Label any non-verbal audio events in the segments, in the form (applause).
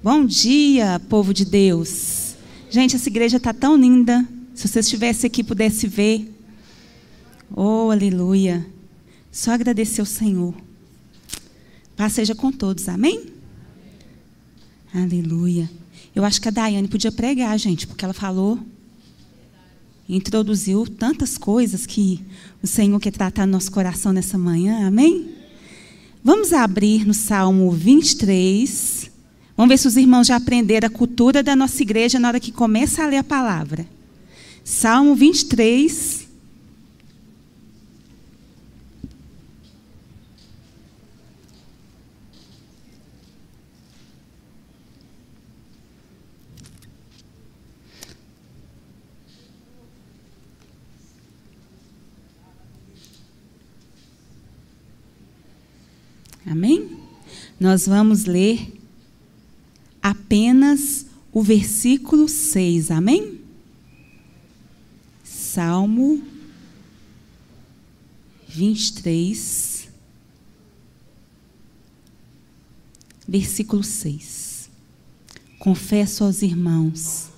Bom dia, povo de Deus. Gente, essa igreja está tão linda. Se você estivesse aqui pudesse ver. Oh, aleluia. Só agradecer ao Senhor. Paz seja com todos, amém? Aleluia. Eu acho que a Daiane podia pregar, gente, porque ela falou, introduziu tantas coisas que o Senhor quer tratar no nosso coração nessa manhã, amém? Vamos abrir no Salmo 23. Vamos ver se os irmãos já aprenderam a cultura da nossa igreja na hora que começa a ler a palavra. Salmo 23. Amém? Nós vamos ler apenas o versículo 6. Amém? Salmo 23, versículo 6. Confesso aos irmãos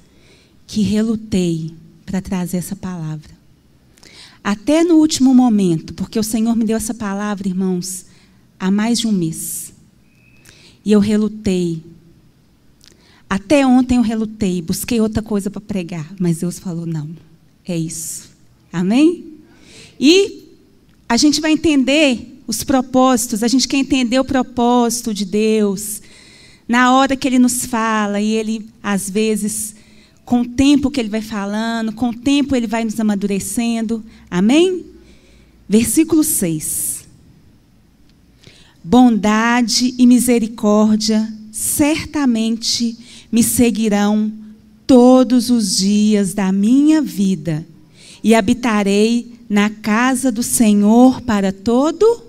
que relutei para trazer essa palavra. Até no último momento, porque o Senhor me deu essa palavra, irmãos, há mais de um mês. E eu relutei. Até ontem eu relutei, busquei outra coisa para pregar, mas Deus falou: não, é isso. Amém? E a gente vai entender os propósitos, a gente quer entender o propósito de Deus. Na hora que Ele nos fala, e Ele, às vezes, com o tempo que Ele vai falando, com o tempo Ele vai nos amadurecendo. Amém? Versículo 6 bondade e misericórdia certamente me seguirão todos os dias da minha vida e habitarei na casa do Senhor para todo.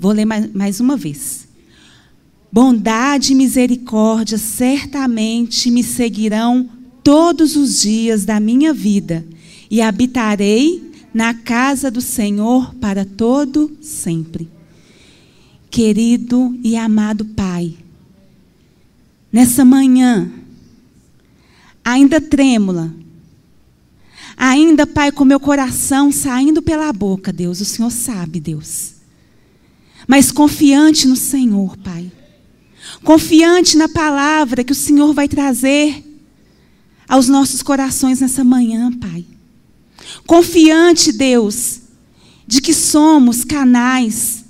Vou ler mais, uma vez. Bondade e misericórdia certamente me seguirão todos os dias da minha vida e habitarei na casa do Senhor para todo sempre querido e amado Pai, nessa manhã, ainda trêmula, ainda, Pai, com meu coração saindo pela boca, Deus, o Senhor sabe, Deus, mas confiante no Senhor, Pai, confiante na palavra que o Senhor vai trazer aos nossos corações nessa manhã, Pai. Confiante, Deus, de que somos canais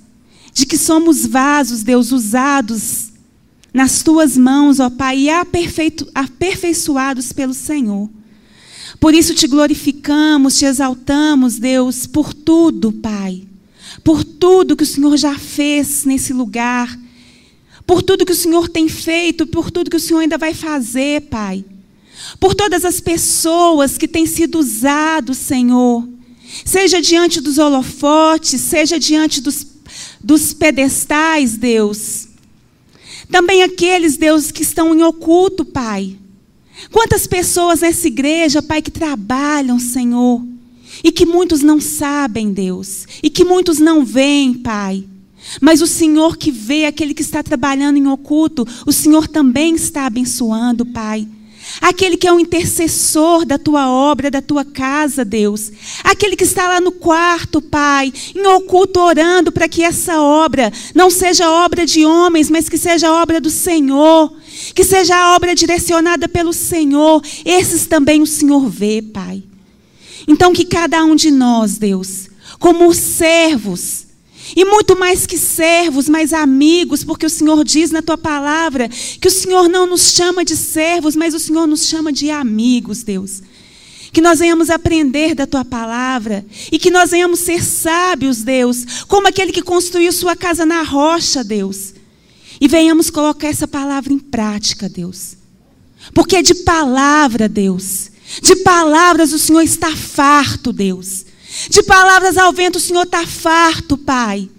de que somos vasos, Deus, usados nas tuas mãos, ó Pai, e aperfeiçoados pelo Senhor. Por isso te glorificamos, te exaltamos, Deus, por tudo, Pai. Por tudo que o Senhor já fez nesse lugar. Por tudo que o Senhor tem feito, por tudo que o Senhor ainda vai fazer, Pai. Por todas as pessoas que têm sido usadas, Senhor. Seja diante dos holofotes, seja diante dos dos pedestais, Deus. Também aqueles, Deus, que estão em oculto, Pai. Quantas pessoas nessa igreja, Pai, que trabalham, Senhor, e que muitos não sabem, Deus, e que muitos não veem, Pai. Mas o Senhor que vê aquele que está trabalhando em oculto, o Senhor também está abençoando, Pai. Aquele que é o intercessor da tua obra, da tua casa, Deus. Aquele que está lá no quarto, Pai, em oculto orando para que essa obra não seja obra de homens, mas que seja obra do Senhor. Que seja a obra direcionada pelo Senhor. Esses também o Senhor vê, Pai. Então que cada um de nós, Deus, como servos, e muito mais que servos, mas amigos, porque o Senhor diz na tua palavra que o Senhor não nos chama de servos, mas o Senhor nos chama de amigos, Deus. Que nós venhamos aprender da tua palavra e que nós venhamos ser sábios, Deus, como aquele que construiu sua casa na rocha, Deus. E venhamos colocar essa palavra em prática, Deus. Porque é de palavra, Deus. De palavras o Senhor está farto, Deus. De palavras ao vento, o Senhor está farto, Pai.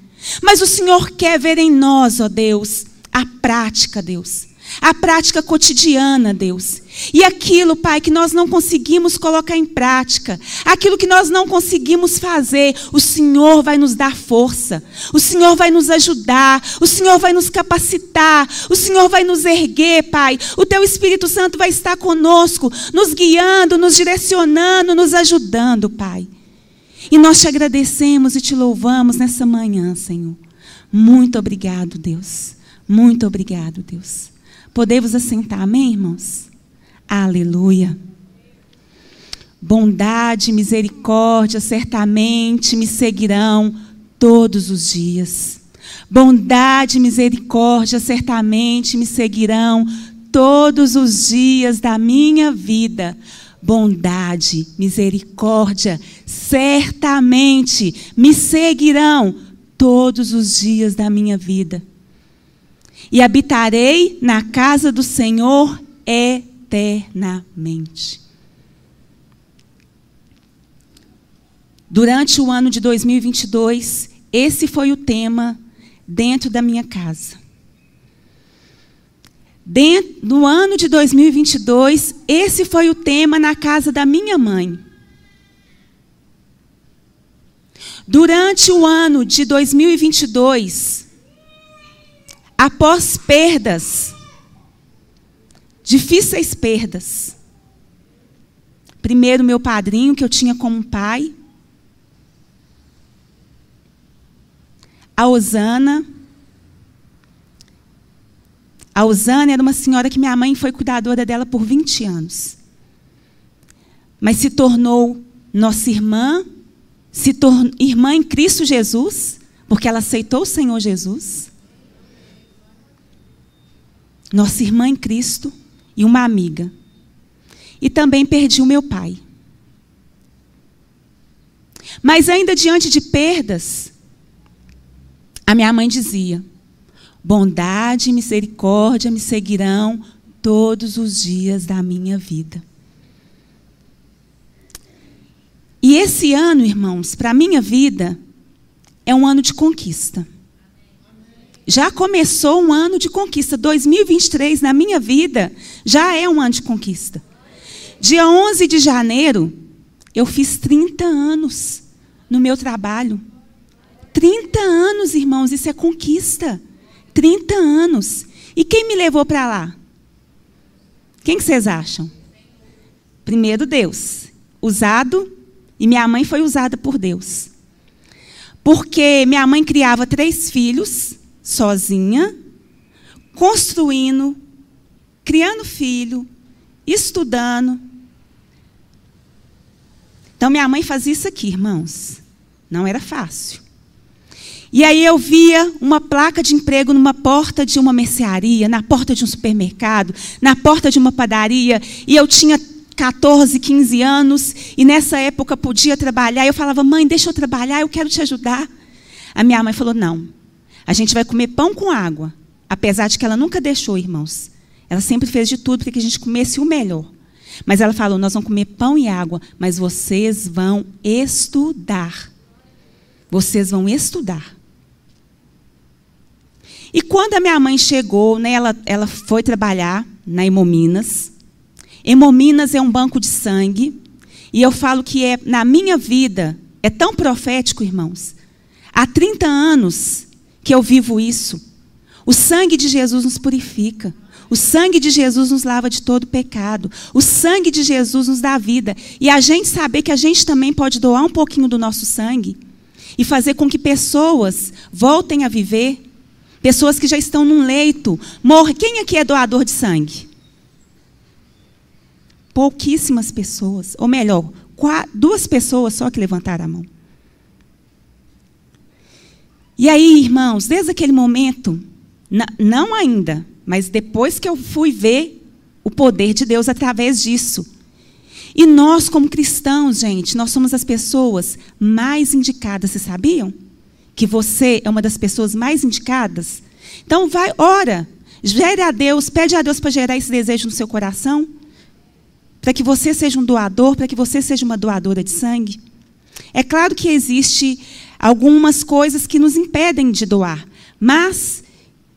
Mas o Senhor quer ver em nós, ó Deus, a prática, Deus. a prática cotidiana, Deus. E aquilo, Pai, que nós não conseguimos colocar em prática, aquilo que nós não conseguimos fazer, o Senhor vai nos dar força, o Senhor vai nos ajudar, o Senhor vai nos capacitar, o Senhor vai nos erguer, Pai. O Teu Espírito Santo vai estar conosco, nos guiando, nos direcionando, nos ajudando, Pai. E nós te agradecemos e te louvamos nessa manhã, Senhor. Muito obrigado, Deus. Muito obrigado, Deus. Podemos assentar, amém, irmãos? Aleluia. Bondade misericórdia certamente me seguirão todos os dias. Bondade misericórdia certamente me seguirão todos os dias da minha vida. Bondade, misericórdia certamente me seguirão todos os dias da minha vida e habitarei na casa do Senhor eternamente. Durante o ano de 2022, esse foi o tema dentro da minha casa. Dentro, no ano de 2022, esse foi o tema na casa da minha mãe. Durante o ano de 2022, após perdas, difíceis perdas. Primeiro, meu padrinho, que eu tinha como pai. A Osana. A Osana era uma senhora que minha mãe foi cuidadora dela por 20 anos. Mas se tornou nossa irmã, se tornou irmã em Cristo Jesus, porque ela aceitou o Senhor Jesus nossa irmã em Cristo e uma amiga. E também perdi o meu pai. Mas ainda diante de perdas, a minha mãe dizia: bondade e misericórdia me seguirão todos os dias da minha vida. E esse ano, irmãos, para a minha vida, é um ano de conquista já começou um ano de conquista. 2023, na minha vida, já é um ano de conquista. Dia 11 de janeiro, eu fiz 30 anos no meu trabalho. 30 anos, irmãos, isso é conquista. 30 anos. E quem me levou para lá? Quem que vocês acham? Primeiro Deus. Usado, e minha mãe foi usada por Deus. Porque minha mãe criava três filhos, sozinha, construindo, criando filho, estudando. Então, minha mãe fazia isso aqui, irmãos. Não era fácil. E aí eu via uma placa de emprego numa porta de uma mercearia, na porta de um supermercado, na porta de uma padaria, e eu tinha 14, 15 anos, e nessa época podia trabalhar. Eu falava, mãe, deixa eu trabalhar, eu quero te ajudar. A minha mãe falou, não, a gente vai comer pão com água. Apesar de que ela nunca deixou, irmãos. Ela sempre fez de tudo para que a gente comesse o melhor. Mas ela falou: nós vamos comer pão e água, mas vocês vão estudar. Vocês vão estudar. E quando a minha mãe chegou, né, ela, ela foi trabalhar na Hemominas. Hemominas é um banco de sangue. E eu falo que é, na minha vida, é tão profético, irmãos. Há 30 anos, que eu vivo isso. O sangue de Jesus nos purifica. O sangue de Jesus nos lava de todo pecado. O sangue de Jesus nos dá vida. E a gente saber que a gente também pode doar um pouquinho do nosso sangue e fazer com que pessoas voltem a viver. Pessoas que já estão num leito. Morre. Quem aqui é doador de sangue? Pouquíssimas pessoas. Ou melhor, duas pessoas só que levantaram a mão. E aí, irmãos, desde aquele momento, não ainda, mas depois que eu fui ver o poder de Deus através disso. E nós, como cristãos, gente, nós somos as pessoas mais indicadas, vocês sabiam? Que você é uma das pessoas mais indicadas? Então, vai, ora, gere a Deus, pede a Deus para gerar esse desejo no seu coração, para que você seja um doador, para que você seja uma doadora de sangue. É claro que existe algumas coisas que nos impedem de doar. Mas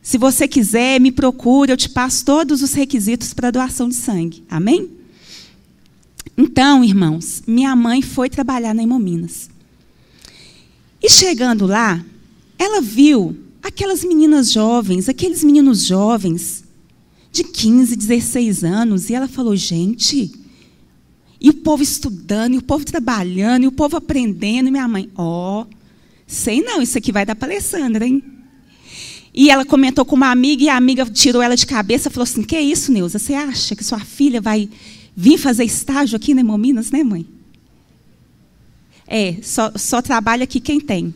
Se você quiser, me procure, eu te passo todos os requisitos para doação de sangue. Amém? Então, irmãos, minha mãe foi trabalhar na Hemominas. E chegando lá, ela viu aquelas meninas jovens, aqueles meninos jovens, de 15, 16 anos, e ela falou: gente, e o povo estudando, e o povo trabalhando, e o povo aprendendo, e minha mãe, ó, oh, sei não, isso aqui vai dar para Alessandra, hein? E ela comentou com uma amiga, e a amiga tirou ela de cabeça e falou assim: Que isso, Neuza? Você acha que sua filha vai vir fazer estágio aqui na Hemominas, né, mãe? É, só, só trabalha aqui quem tem.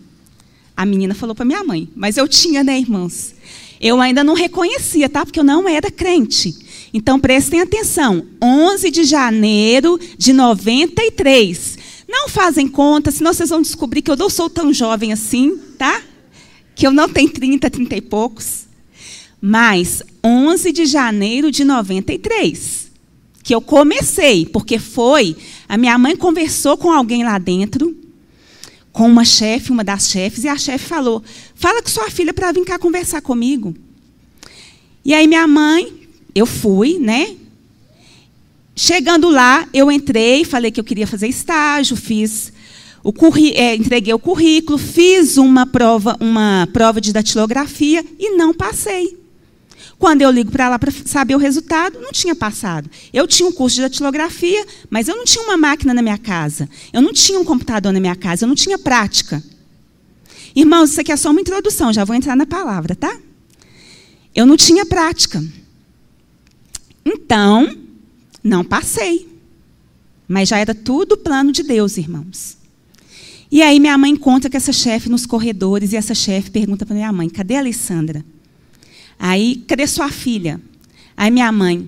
A menina falou para minha mãe, mas eu tinha, né, irmãos? Eu ainda não reconhecia, tá? Porque eu não era crente. Então prestem atenção. 11 de janeiro de 93. Não fazem conta, senão vocês vão descobrir que eu não sou tão jovem assim, tá? que eu não tenho 30, 30 e poucos, mas 11 de janeiro de 93, que eu comecei, porque foi, a minha mãe conversou com alguém lá dentro, com uma chefe, uma das chefes, e a chefe falou: "Fala com sua filha para vir cá conversar comigo". E aí minha mãe, eu fui, né? Chegando lá, eu entrei, falei que eu queria fazer estágio, fiz o é, entreguei o currículo, fiz uma prova, uma prova de datilografia e não passei. Quando eu ligo para lá para saber o resultado, não tinha passado. Eu tinha um curso de datilografia, mas eu não tinha uma máquina na minha casa. Eu não tinha um computador na minha casa, eu não tinha prática. Irmãos, isso aqui é só uma introdução, já vou entrar na palavra, tá? Eu não tinha prática. Então, não passei. Mas já era tudo plano de Deus, irmãos. E aí minha mãe encontra com essa chefe nos corredores e essa chefe pergunta para minha mãe: "Cadê a Alessandra?" Aí, "Cadê sua filha?" Aí minha mãe,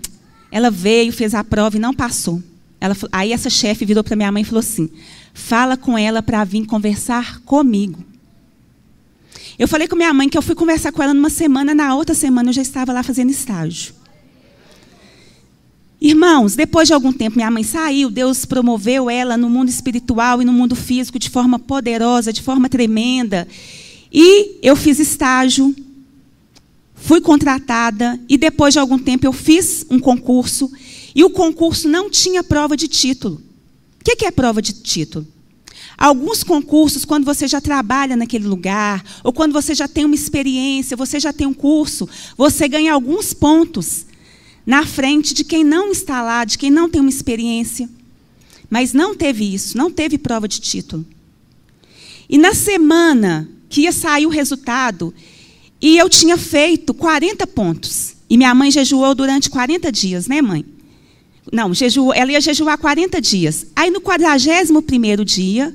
ela veio, fez a prova e não passou. Ela, aí essa chefe virou para minha mãe e falou assim: "Fala com ela para vir conversar comigo." Eu falei com minha mãe que eu fui conversar com ela numa semana, na outra semana eu já estava lá fazendo estágio. Irmãos, depois de algum tempo, minha mãe saiu, Deus promoveu ela no mundo espiritual e no mundo físico de forma poderosa, de forma tremenda. E eu fiz estágio, fui contratada, e depois de algum tempo eu fiz um concurso, e o concurso não tinha prova de título. O que é prova de título? Alguns concursos, quando você já trabalha naquele lugar, ou quando você já tem uma experiência, você já tem um curso, você ganha alguns pontos na frente de quem não está lá, de quem não tem uma experiência. Mas não teve isso, não teve prova de título. E na semana que ia sair o resultado, e eu tinha feito 40 pontos. E minha mãe jejuou durante 40 dias, né, mãe? Não, jejuou, ela ia jejuar 40 dias. Aí no 41 dia,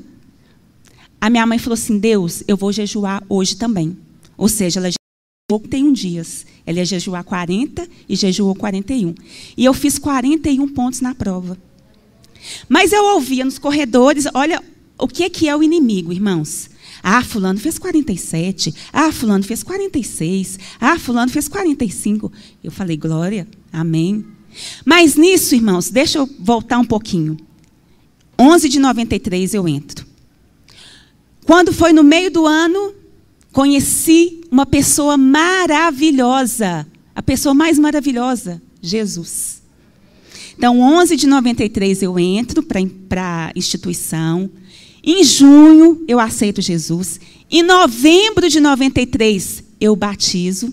a minha mãe falou assim: Deus, eu vou jejuar hoje também. Ou seja, ela jejuou 31 dias. Ela ia jejuar 40 e jejuou 41. E eu fiz 41 pontos na prova. Mas eu ouvia nos corredores, olha o que é, que é o inimigo, irmãos. Ah, fulano fez 47. Ah, fulano fez 46. Ah, fulano fez 45. Eu falei, glória, amém. Mas nisso, irmãos, deixa eu voltar um pouquinho. 11 de 93 eu entro. Quando foi no meio do ano, Conheci uma pessoa maravilhosa, a pessoa mais maravilhosa, Jesus. Então, 11 de 93 eu entro para a instituição. Em junho eu aceito Jesus. Em novembro de 93 eu batizo.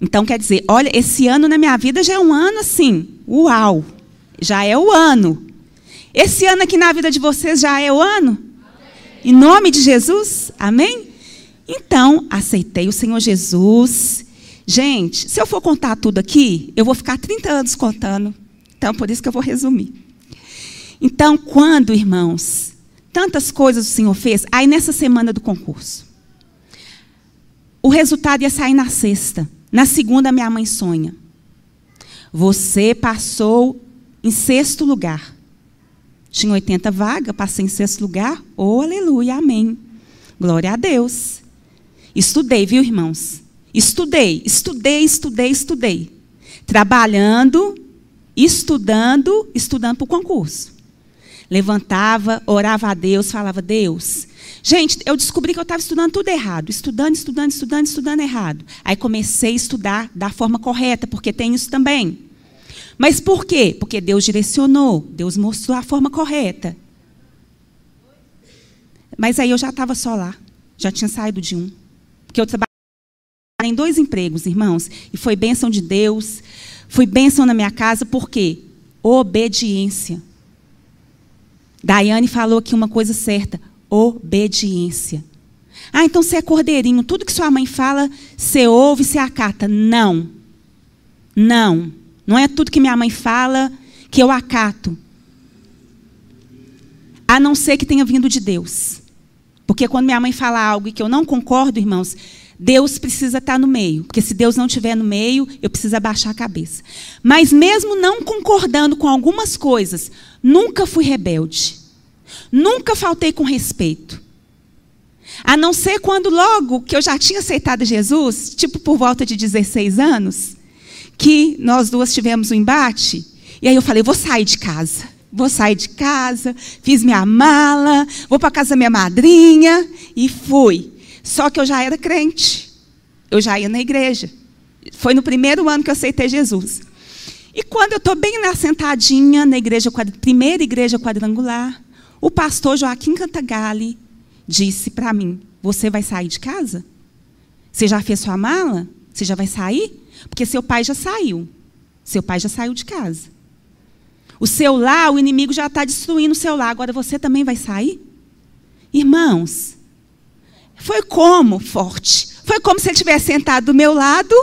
Então, quer dizer, olha, esse ano na minha vida já é um ano assim, uau, já é o ano. Esse ano aqui na vida de vocês já é o ano? Em nome de Jesus, amém? Então, aceitei o Senhor Jesus. Gente, se eu for contar tudo aqui, eu vou ficar 30 anos contando. Então, por isso que eu vou resumir. Então, quando, irmãos, tantas coisas o Senhor fez, aí nessa semana do concurso, o resultado ia sair na sexta. Na segunda, minha mãe sonha. Você passou em sexto lugar. Tinha 80 vagas, passei em sexto lugar. Oh, aleluia, amém. Glória a Deus. Estudei, viu, irmãos? Estudei, estudei, estudei, estudei. Trabalhando, estudando, estudando para o concurso. Levantava, orava a Deus, falava: Deus. Gente, eu descobri que eu estava estudando tudo errado. Estudando, estudando, estudando, estudando errado. Aí comecei a estudar da forma correta, porque tem isso também. Mas por quê? Porque Deus direcionou, Deus mostrou a forma correta. Mas aí eu já estava só lá. Já tinha saído de um. Porque eu trabalhava em dois empregos, irmãos. E foi bênção de Deus. Foi bênção na minha casa, por quê? Obediência. Daiane falou aqui uma coisa certa: obediência. Ah, então você é cordeirinho, tudo que sua mãe fala, você ouve, você acata. Não. Não. Não é tudo que minha mãe fala que eu acato. A não ser que tenha vindo de Deus. Porque quando minha mãe fala algo e que eu não concordo, irmãos, Deus precisa estar no meio. Porque se Deus não estiver no meio, eu preciso abaixar a cabeça. Mas mesmo não concordando com algumas coisas, nunca fui rebelde. Nunca faltei com respeito. A não ser quando logo que eu já tinha aceitado Jesus, tipo por volta de 16 anos, que nós duas tivemos um embate, e aí eu falei, vou sair de casa. Vou sair de casa, fiz minha mala, vou para casa da minha madrinha e fui. Só que eu já era crente. Eu já ia na igreja. Foi no primeiro ano que eu aceitei Jesus. E quando eu estou bem lá sentadinha na igreja, primeira igreja quadrangular, o pastor Joaquim Cantagalli disse para mim: Você vai sair de casa? Você já fez sua mala? Você já vai sair? Porque seu pai já saiu. Seu pai já saiu de casa. O seu lar, o inimigo já está destruindo o seu lar. Agora você também vai sair? Irmãos, foi como forte. Foi como se ele tivesse sentado do meu lado.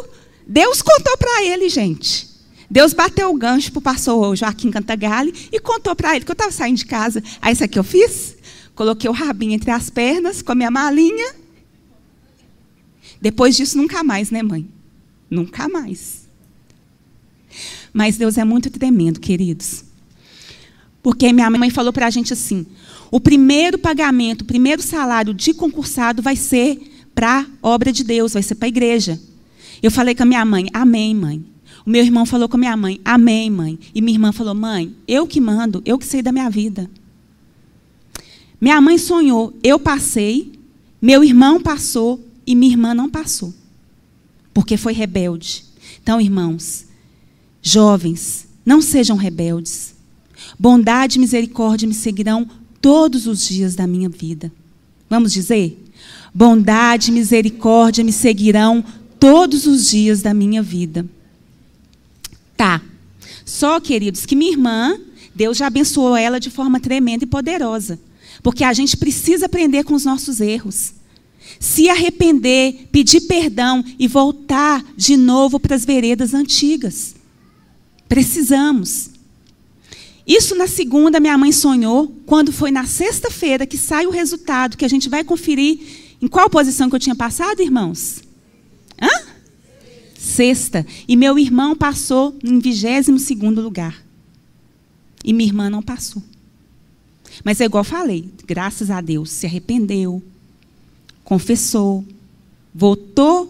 Deus contou para ele, gente. Deus bateu o gancho para o pastor Joaquim Cantagalli e contou para ele que eu estava saindo de casa. Aí, isso aqui eu fiz? Coloquei o rabinho entre as pernas com a minha malinha. Depois disso, nunca mais, né, mãe? Nunca mais. Mas Deus é muito tremendo, queridos. Porque minha mãe falou para a gente assim: o primeiro pagamento, o primeiro salário de concursado vai ser para a obra de Deus, vai ser para a igreja. Eu falei com a minha mãe: Amém, mãe. O meu irmão falou com a minha mãe: Amém, mãe. E minha irmã falou: Mãe, eu que mando, eu que sei da minha vida. Minha mãe sonhou, eu passei, meu irmão passou e minha irmã não passou, porque foi rebelde. Então, irmãos, jovens, não sejam rebeldes. Bondade e misericórdia me seguirão todos os dias da minha vida. Vamos dizer? Bondade e misericórdia me seguirão todos os dias da minha vida. Tá. Só, queridos, que minha irmã, Deus já abençoou ela de forma tremenda e poderosa. Porque a gente precisa aprender com os nossos erros. Se arrepender, pedir perdão e voltar de novo para as veredas antigas. Precisamos. Isso na segunda, minha mãe sonhou. Quando foi na sexta-feira que sai o resultado, que a gente vai conferir em qual posição que eu tinha passado, irmãos? Hã? sexta, e meu irmão passou em 22 segundo lugar. E minha irmã não passou. Mas é igual falei, graças a Deus, se arrependeu, confessou, voltou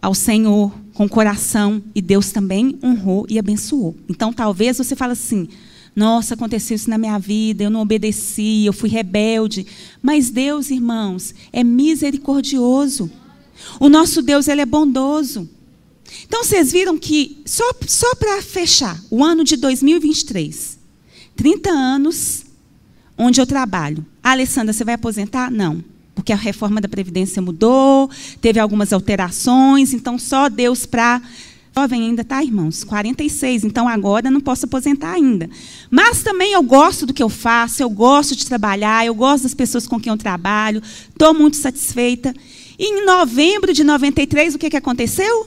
ao Senhor com coração e Deus também honrou e abençoou. Então talvez você fale assim: "Nossa, aconteceu isso na minha vida, eu não obedeci, eu fui rebelde". Mas Deus, irmãos, é misericordioso. O nosso Deus ele é bondoso. Então vocês viram que, só, só para fechar, o ano de 2023, 30 anos onde eu trabalho. Alessandra, você vai aposentar? Não. Porque a reforma da Previdência mudou, teve algumas alterações, então só Deus para. Jovem ainda, tá, irmãos? 46, então agora não posso aposentar ainda. Mas também eu gosto do que eu faço, eu gosto de trabalhar, eu gosto das pessoas com quem eu trabalho, estou muito satisfeita. E em novembro de 93, o que, que aconteceu?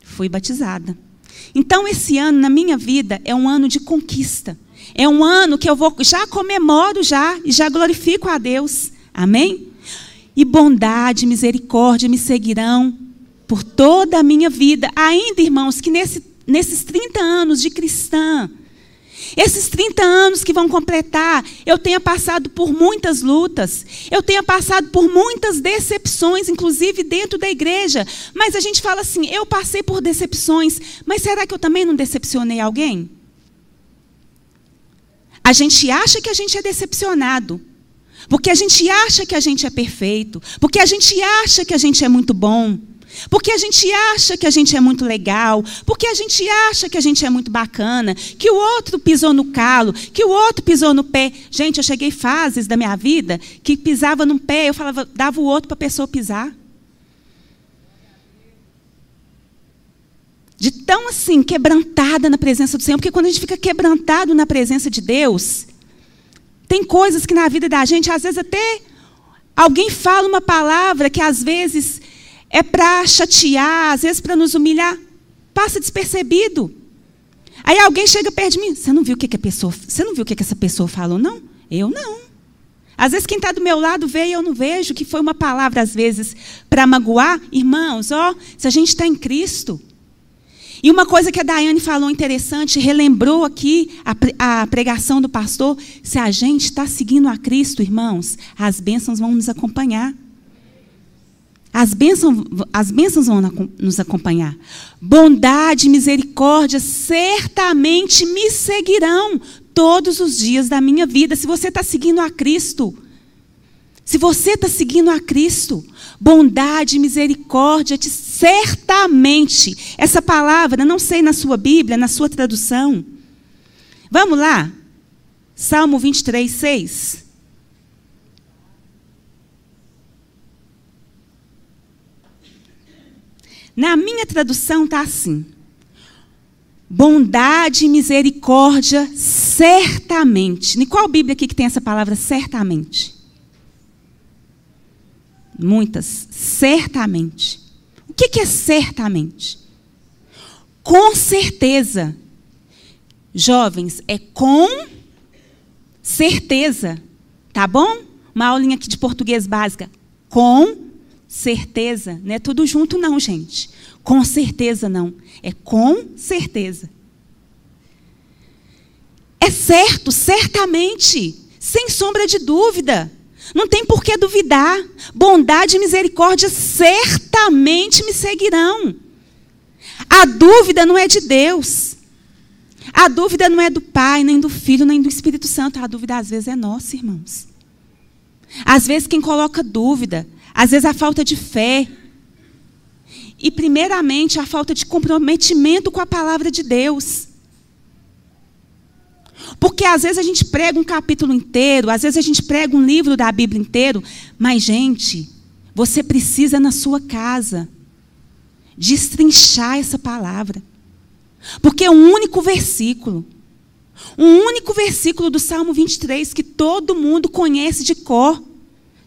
Fui batizada. Então, esse ano, na minha vida, é um ano de conquista. É um ano que eu vou, já comemoro já, e já glorifico a Deus. Amém? E bondade, misericórdia me seguirão por toda a minha vida. Ainda, irmãos, que nesse, nesses 30 anos de cristã, esses 30 anos que vão completar, eu tenha passado por muitas lutas, eu tenha passado por muitas decepções, inclusive dentro da igreja. Mas a gente fala assim: eu passei por decepções, mas será que eu também não decepcionei alguém? A gente acha que a gente é decepcionado. Porque a gente acha que a gente é perfeito. Porque a gente acha que a gente é muito bom. Porque a gente acha que a gente é muito legal, porque a gente acha que a gente é muito bacana, que o outro pisou no calo, que o outro pisou no pé. Gente, eu cheguei fases da minha vida que pisava num pé, eu falava, dava o outro para a pessoa pisar. De tão assim, quebrantada na presença do Senhor, porque quando a gente fica quebrantado na presença de Deus, tem coisas que na vida da gente, às vezes até alguém fala uma palavra que às vezes é para chatear, às vezes para nos humilhar, passa despercebido. Aí alguém chega perto de mim, você não viu o que, que a pessoa, você não viu o que, que essa pessoa falou, não? Eu não. Às vezes quem está do meu lado vê e eu não vejo, que foi uma palavra, às vezes, para magoar. Irmãos, ó, se a gente está em Cristo. E uma coisa que a Daiane falou interessante, relembrou aqui a, pregação do pastor, se a gente está seguindo a Cristo, irmãos, as bênçãos vão nos acompanhar. As bênçãos, as bênçãos vão nos acompanhar. Bondade misericórdia certamente me seguirão todos os dias da minha vida. Se você está seguindo a Cristo, se você está seguindo a Cristo, bondade misericórdia, te, certamente. Essa palavra, não sei na sua Bíblia, na sua tradução. Vamos lá? Salmo 23, 6. Na minha tradução está assim: bondade e misericórdia certamente. Em qual Bíblia aqui que tem essa palavra certamente? Muitas. Certamente. O que é certamente? Com certeza. Jovens, é com certeza. Tá bom? Uma aulinha aqui de português básica. Com certeza. Não é tudo junto, não, gente. Com certeza, não. É com certeza. É certo, certamente. Sem sombra de dúvida. Não tem por que duvidar. Bondade e misericórdia certamente me seguirão. A dúvida não é de Deus. A dúvida não é do Pai, nem do Filho, nem do Espírito Santo. A dúvida às vezes é nossa, irmãos. Às vezes quem coloca dúvida às vezes a falta de fé. E, primeiramente, a falta de comprometimento com a palavra de Deus. Porque às vezes a gente prega um capítulo inteiro, às vezes a gente prega um livro da Bíblia inteiro, mas, gente, você precisa na sua casa destrinchar essa palavra. Porque é um único versículo, um único versículo do Salmo 23 que todo mundo conhece de cor.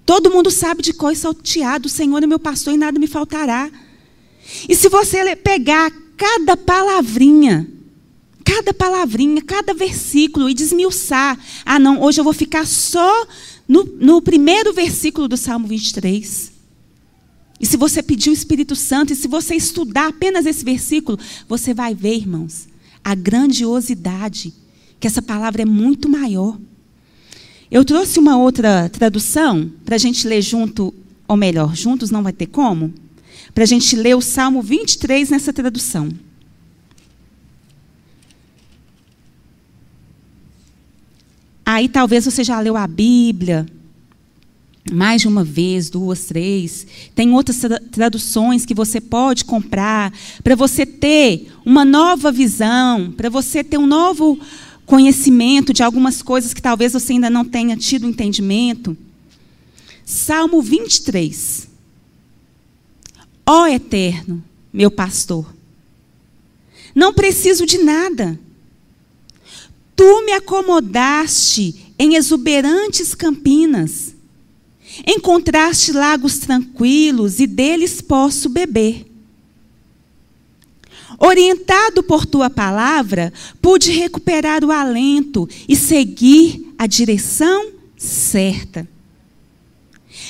Todo mundo sabe de qual salteado, o Senhor é meu pastor e nada me faltará. E se você pegar cada palavrinha, cada palavrinha, cada versículo e desmiuçar, ah, não, hoje eu vou ficar só no, no primeiro versículo do Salmo 23. E se você pedir o Espírito Santo, e se você estudar apenas esse versículo, você vai ver, irmãos, a grandiosidade, que essa palavra é muito maior. Eu trouxe uma outra tradução para a gente ler junto, ou melhor, juntos não vai ter como, para a gente ler o Salmo 23 nessa tradução. Aí talvez você já leu a Bíblia mais de uma vez, duas, três. Tem outras traduções que você pode comprar para você ter uma nova visão, para você ter um novo conhecimento de algumas coisas que talvez você ainda não tenha tido entendimento. Salmo 23. Ó Eterno, meu pastor, não preciso de nada. Tu me acomodaste em exuberantes campinas. Encontraste lagos tranquilos e deles posso beber. Orientado por tua palavra, pude recuperar o alento e seguir a direção certa.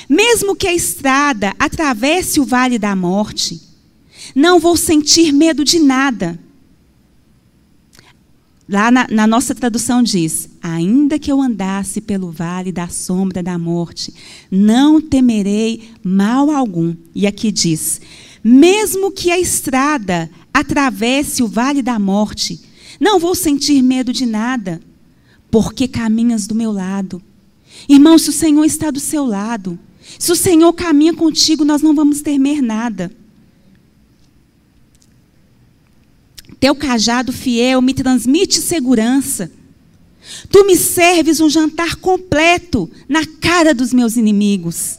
Mesmo que a estrada atravesse o vale da morte, não vou sentir medo de nada. Lá na, na, nossa tradução diz: Ainda que eu andasse pelo vale da sombra da morte, não temerei mal algum. E aqui diz: Mesmo que a estrada atravesse o vale da morte, não vou sentir medo de nada, porque caminhas do meu lado. Irmão, se o Senhor está do seu lado, se o Senhor caminha contigo, nós não vamos temer nada. Teu cajado fiel me transmite segurança. Tu me serves um jantar completo na cara dos meus inimigos.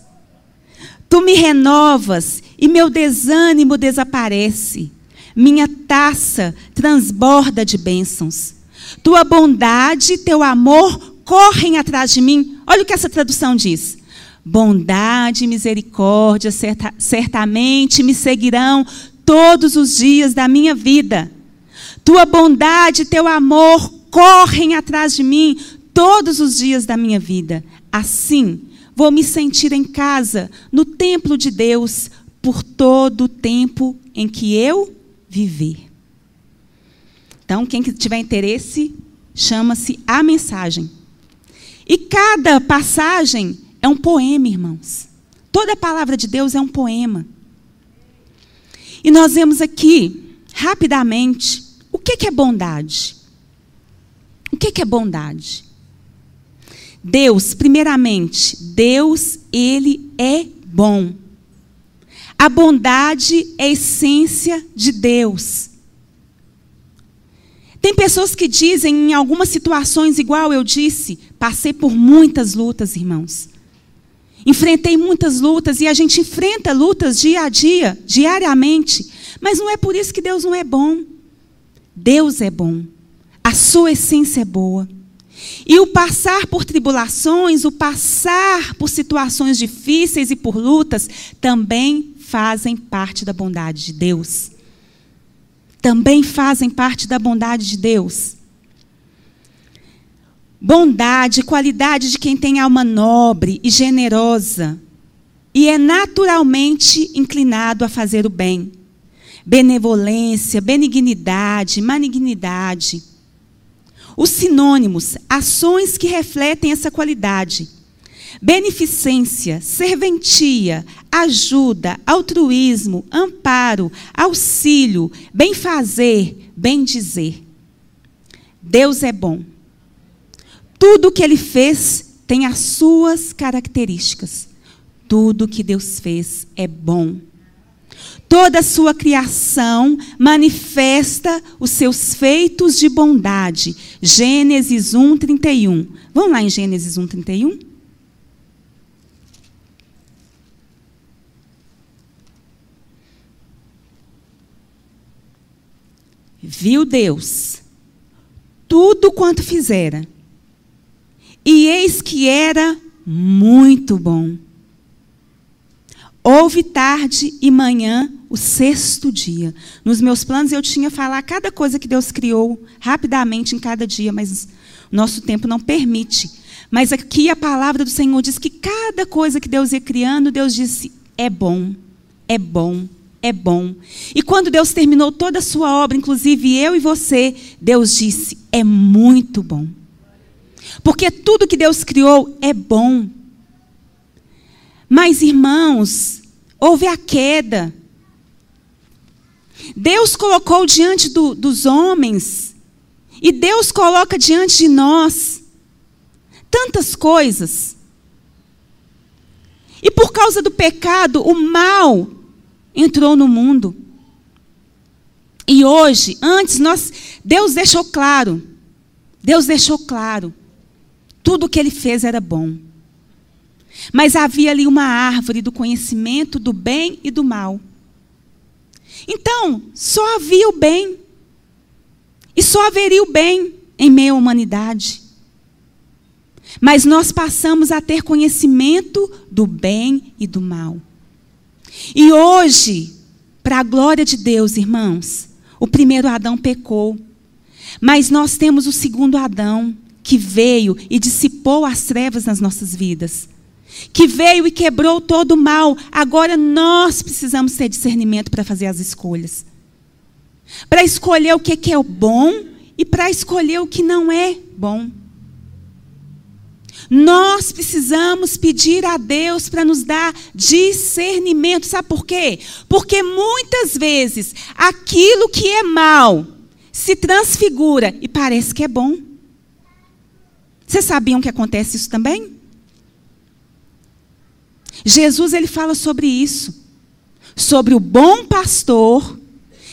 Tu me renovas e meu desânimo desaparece. Minha taça transborda de bênçãos. Tua bondade e teu amor correm atrás de mim. Olha o que essa tradução diz. Bondade e misericórdia certa, certamente me seguirão todos os dias da minha vida. Tua bondade teu amor correm atrás de mim todos os dias da minha vida. Assim, vou me sentir em casa, no templo de Deus, por todo o tempo em que eu viver. Então, quem tiver interesse, chama-se A Mensagem. E cada passagem é um poema, irmãos. Toda palavra de Deus é um poema. E nós vemos aqui, rapidamente, o que é bondade. O que é bondade? Deus, primeiramente, Deus, Ele é bom. A bondade é a essência de Deus. Tem pessoas que dizem, em algumas situações, igual eu disse, passei por muitas lutas, irmãos. Enfrentei muitas lutas e a gente enfrenta lutas dia a dia, diariamente. Mas não é por isso que Deus não é bom. Deus é bom. A sua essência é boa. E o passar por tribulações, o passar por situações difíceis e por lutas, também fazem parte da bondade de Deus. Também fazem parte da bondade de Deus. Bondade, qualidade de quem tem alma nobre e generosa e é naturalmente inclinado a fazer o bem. Benevolência, benignidade, malignidade. Os sinônimos, ações que refletem essa qualidade beneficência, serventia, ajuda, altruísmo, amparo, auxílio, bem-fazer, bem-dizer. Deus é bom. Tudo que ele fez tem as suas características. Tudo que Deus fez é bom. Toda a sua criação manifesta os seus feitos de bondade. Gênesis 1, 31. Vamos lá em Gênesis 1, 31? Viu Deus tudo quanto fizera, e eis que era muito bom. Houve tarde e manhã o sexto dia. Nos meus planos eu tinha falar cada coisa que Deus criou rapidamente em cada dia, mas nosso tempo não permite. Mas aqui a palavra do Senhor diz que cada coisa que Deus ia criando, Deus disse: é bom, é bom, é bom. E quando Deus terminou toda a sua obra, inclusive eu e você, Deus disse: é muito bom. Porque tudo que Deus criou é bom. Mas, irmãos, houve a queda. Deus colocou diante do, dos homens, e Deus coloca diante de nós tantas coisas. E por causa do pecado, o mal entrou no mundo. E hoje, antes nós, Deus deixou claro, Deus deixou claro, tudo o que ele fez era bom. Mas havia ali uma árvore do conhecimento do bem e do mal. Então, só havia o bem. E só haveria o bem em meio à humanidade. Mas nós passamos a ter conhecimento do bem e do mal. E hoje, para a glória de Deus, irmãos, o primeiro Adão pecou. Mas nós temos o segundo Adão, que veio e dissipou as trevas nas nossas vidas. Que veio e quebrou todo o mal. Agora nós precisamos ter discernimento para fazer as escolhas. Para escolher o que é o bom e para escolher o que não é bom. Nós precisamos pedir a Deus para nos dar discernimento. Sabe por quê? Porque muitas vezes aquilo que é mal se transfigura e parece que é bom. Vocês sabiam que acontece isso também? Jesus ele fala sobre isso, sobre o bom pastor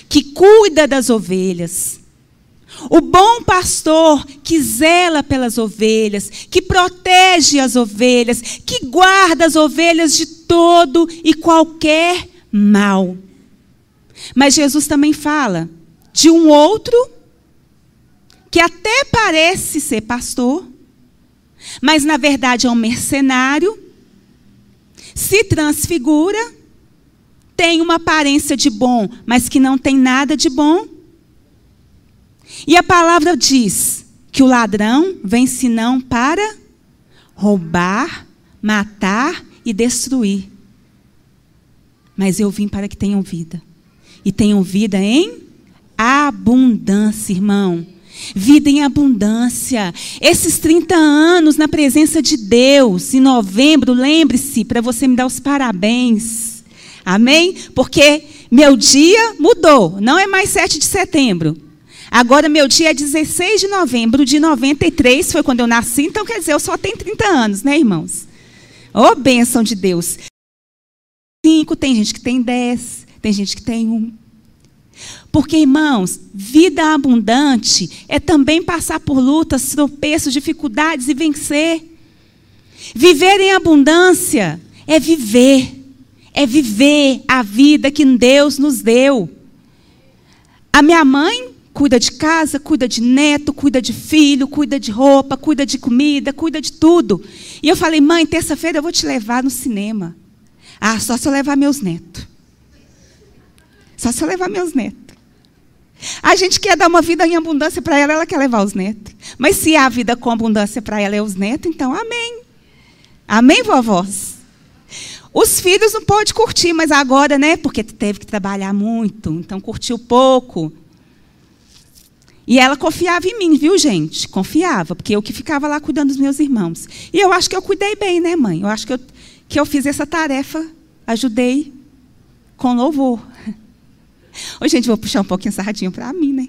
que cuida das ovelhas. O bom pastor que zela pelas ovelhas, que protege as ovelhas, que guarda as ovelhas de todo e qualquer mal. Mas Jesus também fala de um outro que até parece ser pastor, mas na verdade é um mercenário, se transfigura, tem uma aparência de bom, mas que não tem nada de bom. E a palavra diz que o ladrão vem senão para roubar, matar e destruir. Mas eu vim para que tenham vida. E tenham vida em abundância, irmão. Vida em abundância. Esses 30 anos na presença de Deus, em novembro, lembre-se, para você me dar os parabéns. Amém? Porque meu dia mudou. Não é mais 7 de setembro. Agora, meu dia é 16 de novembro de 93, foi quando eu nasci, então quer dizer, eu só tenho 30 anos, né, irmãos? Ô, oh, bênção de Deus. Cinco, tem gente que tem 10, tem gente que tem um. Porque, irmãos, vida abundante é também passar por lutas, tropeços, dificuldades e vencer. Viver em abundância é viver, é viver a vida que Deus nos deu. A minha mãe cuida de casa, cuida de neto, cuida de filho, cuida de roupa, cuida de comida, cuida de tudo. E eu falei, mãe, terça-feira eu vou te levar no cinema. Ah, só se eu levar meus netos. Só se eu levar meus netos. A gente quer dar uma vida em abundância para ela, ela quer levar os netos. Mas se a vida com abundância para ela é os netos, então amém. Amém, vovós? Os filhos não pode curtir, mas agora, né? Porque teve que trabalhar muito, então curtiu pouco. E ela confiava em mim, viu, gente? Confiava, porque eu que ficava lá cuidando dos meus irmãos. E eu acho que eu cuidei bem, né, mãe? Eu acho que eu, que eu fiz essa tarefa, ajudei com louvor. Ô, gente, vou puxar um pouquinho sardinho para mim, né?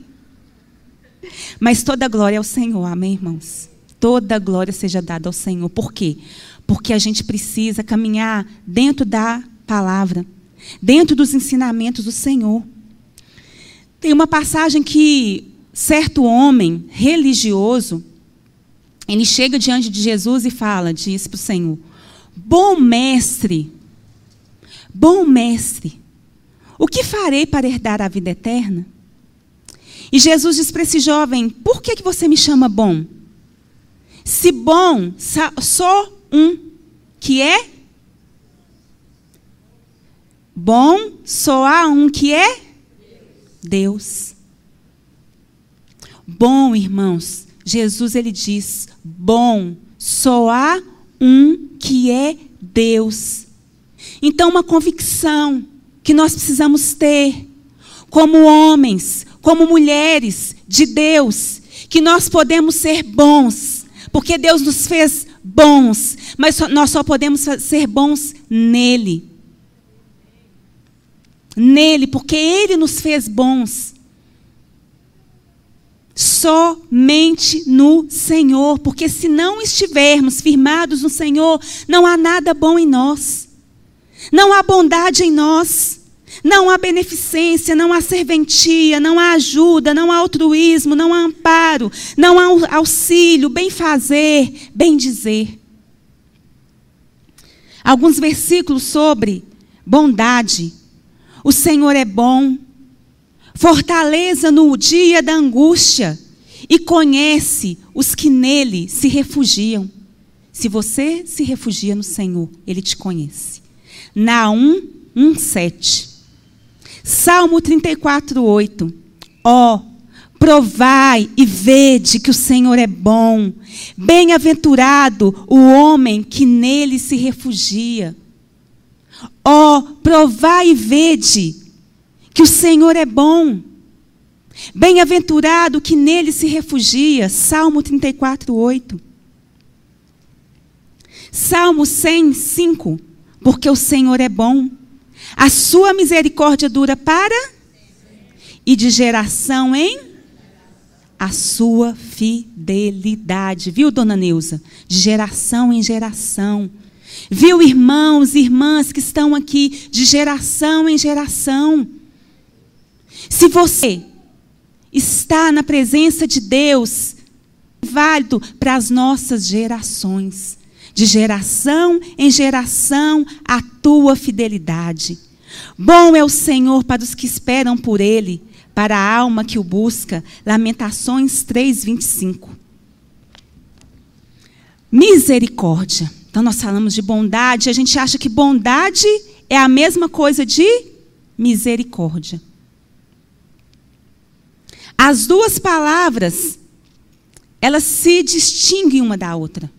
Mas toda glória é ao Senhor, amém, irmãos? Toda glória seja dada ao Senhor. Por quê? Porque a gente precisa caminhar dentro da palavra, dentro dos ensinamentos do Senhor. Tem uma passagem que certo homem religioso, ele chega diante de Jesus e fala, diz para o Senhor: Bom mestre, bom mestre, o que farei para herdar a vida eterna? E Jesus diz para esse jovem: Por que, que você me chama bom? Se bom, só um que é bom, só há um que é Deus. Bom, irmãos, Jesus ele diz: bom, só há um que é Deus. Então, uma convicção que nós precisamos ter, como homens, como mulheres de Deus, que nós podemos ser bons, porque Deus nos fez bons, mas nós só podemos ser bons nele. Nele, porque Ele nos fez bons. Somente no Senhor, porque se não estivermos firmados no Senhor, não há nada bom em nós, não há bondade em nós, não há beneficência, não há serventia, não há ajuda, não há altruísmo, não há amparo, não há auxílio, bem fazer, bem dizer. Alguns versículos sobre bondade. O Senhor é bom, fortaleza no dia da angústia e conhece os que nele se refugiam. Se você se refugia no Senhor, ele te conhece. Naum 1:7. Salmo 34, 8. Ó, oh, provai e vede que o Senhor é bom. Bem-aventurado o homem que nele se refugia. Ó, oh, provai e vede que o Senhor é bom. Bem-aventurado que nele se refugia. Salmo 34, 8. Salmo 105. Porque o Senhor é bom. A sua misericórdia dura para e de geração em a sua fidelidade. Viu, dona Neuza? De geração em geração. Viu, irmãos e irmãs que estão aqui de geração em geração. Se você está na presença de Deus, é válido para as nossas gerações. De geração em geração, a tua fidelidade. Bom é o Senhor para os que esperam por Ele, para a alma que o busca. Lamentações 3, 25. Misericórdia. Então, nós falamos de bondade, a gente acha que bondade é a mesma coisa de misericórdia. As duas palavras, elas se distinguem uma da outra.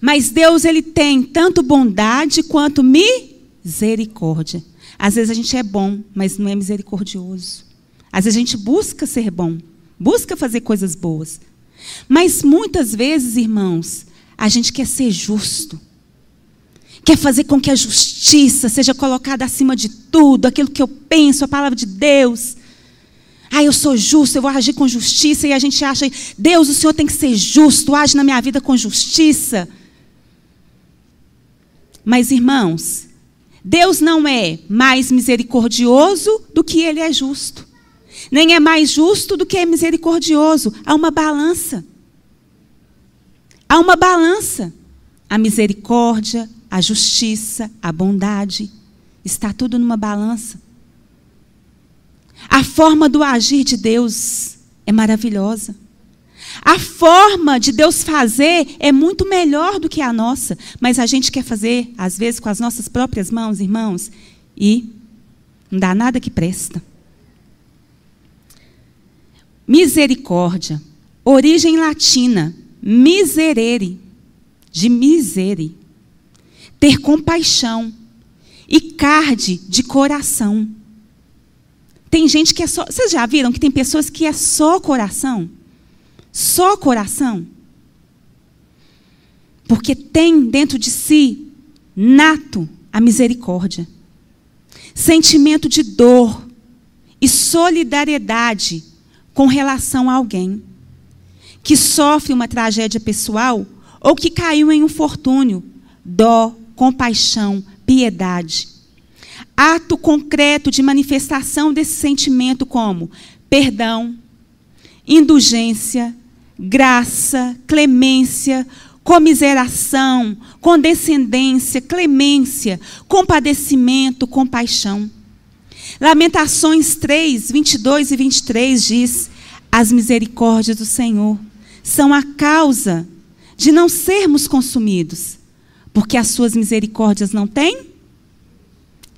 Mas Deus, ele tem tanto bondade quanto misericórdia. Às vezes a gente é bom, mas não é misericordioso. Às vezes a gente busca ser bom, busca fazer coisas boas. Mas muitas vezes, irmãos, a gente quer ser justo. Quer fazer com que a justiça seja colocada acima de tudo, aquilo que eu penso, a palavra de Deus. Ah, eu sou justo, eu vou agir com justiça. E a gente acha, Deus, o Senhor tem que ser justo, age na minha vida com justiça. Mas, irmãos, Deus não é mais misericordioso do que ele é justo. Nem é mais justo do que é misericordioso. Há uma balança. Há uma balança. A misericórdia, a justiça, a bondade. Está tudo numa balança. A forma do agir de Deus é maravilhosa. A forma de Deus fazer é muito melhor do que a nossa, mas a gente quer fazer, às vezes, com as nossas próprias mãos, irmãos, e não dá nada que presta. Misericórdia, origem latina, miserere, de misere, ter compaixão, e carde, de coração. Tem gente que é só. Vocês já viram que tem pessoas que é só coração? Só coração? Porque tem dentro de si, nato, a misericórdia. Sentimento de dor e solidariedade com relação a alguém que sofre uma tragédia pessoal ou que caiu em um fortúnio. Dó, compaixão, piedade ato concreto de manifestação desse sentimento, como perdão, indulgência, graça, clemência, comiseração, condescendência, clemência, compadecimento, compaixão. Lamentações 3, 22 e 23 diz: As misericórdias do Senhor são a causa de não sermos consumidos, porque as suas misericórdias não têm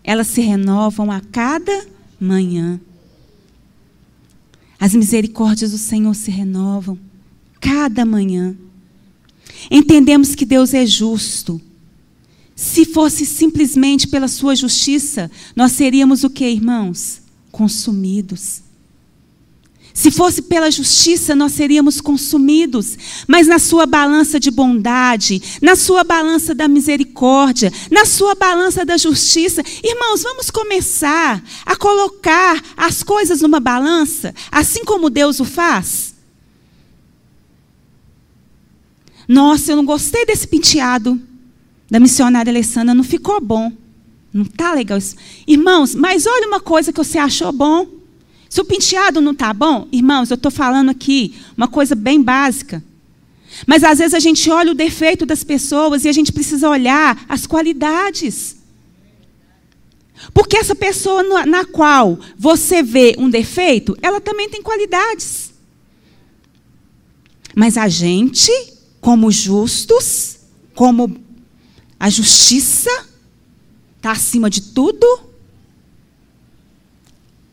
elas se renovam a cada manhã. As misericórdias do Senhor se renovam cada manhã. Entendemos que Deus é justo. Se fosse simplesmente pela sua justiça, nós seríamos o que, irmãos? Consumidos. Se fosse pela justiça, nós seríamos consumidos. Mas na sua balança de bondade, na sua balança da misericórdia, na sua balança da justiça, irmãos, vamos começar a colocar as coisas numa balança, assim como Deus o faz. Nossa, eu não gostei desse penteado da missionária Alessandra, não ficou bom. Não está legal isso. Irmãos, mas olha uma coisa que você achou bom. Se o penteado não está bom, irmãos, eu estou falando aqui uma coisa bem básica. Mas às vezes a gente olha o defeito das pessoas e a gente precisa olhar as qualidades. Porque essa pessoa na qual você vê um defeito, ela também tem qualidades. Mas a gente, como justos, como a justiça está acima de tudo,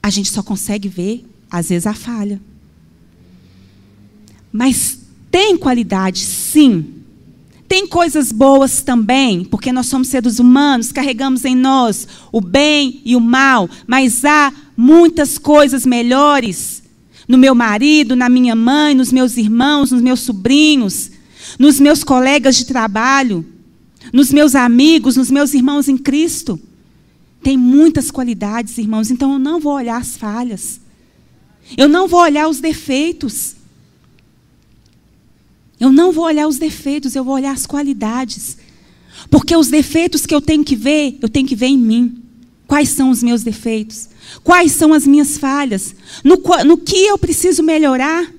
a gente só consegue ver, às vezes, a falha. Mas tem qualidade, sim. Tem coisas boas também, porque nós somos seres humanos, carregamos em nós o bem e o mal, mas há muitas coisas melhores no meu marido, na minha mãe, nos meus irmãos, nos meus sobrinhos, nos meus colegas de trabalho, nos meus amigos, nos meus irmãos em Cristo tem muitas qualidades, irmãos, então eu não vou olhar as falhas. Eu não vou olhar os defeitos. Eu não vou olhar os defeitos, eu vou olhar as qualidades. Porque os defeitos que eu tenho que ver, eu tenho que ver em mim. Quais são os meus defeitos? Quais são as minhas falhas? No, no que eu preciso melhorar?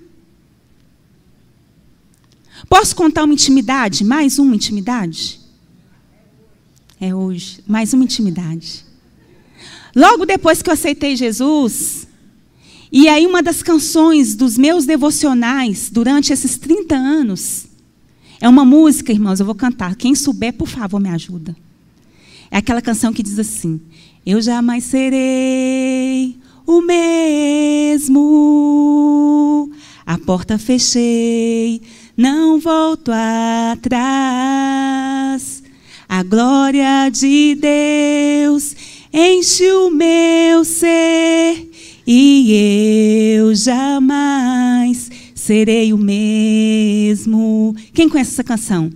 Posso contar uma intimidade? Mais uma intimidade? É hoje. Mais uma intimidade. Logo depois que eu aceitei Jesus, e aí uma das canções dos meus devocionais durante esses 30 anos, é uma música, irmãos, eu vou cantar. Quem souber, por favor, me ajuda. É aquela canção que diz assim: Eu jamais serei o mesmo. A porta fechei, não volto atrás. A glória de Deus enche o meu ser e eu jamais serei o mesmo. Quem conhece essa canção?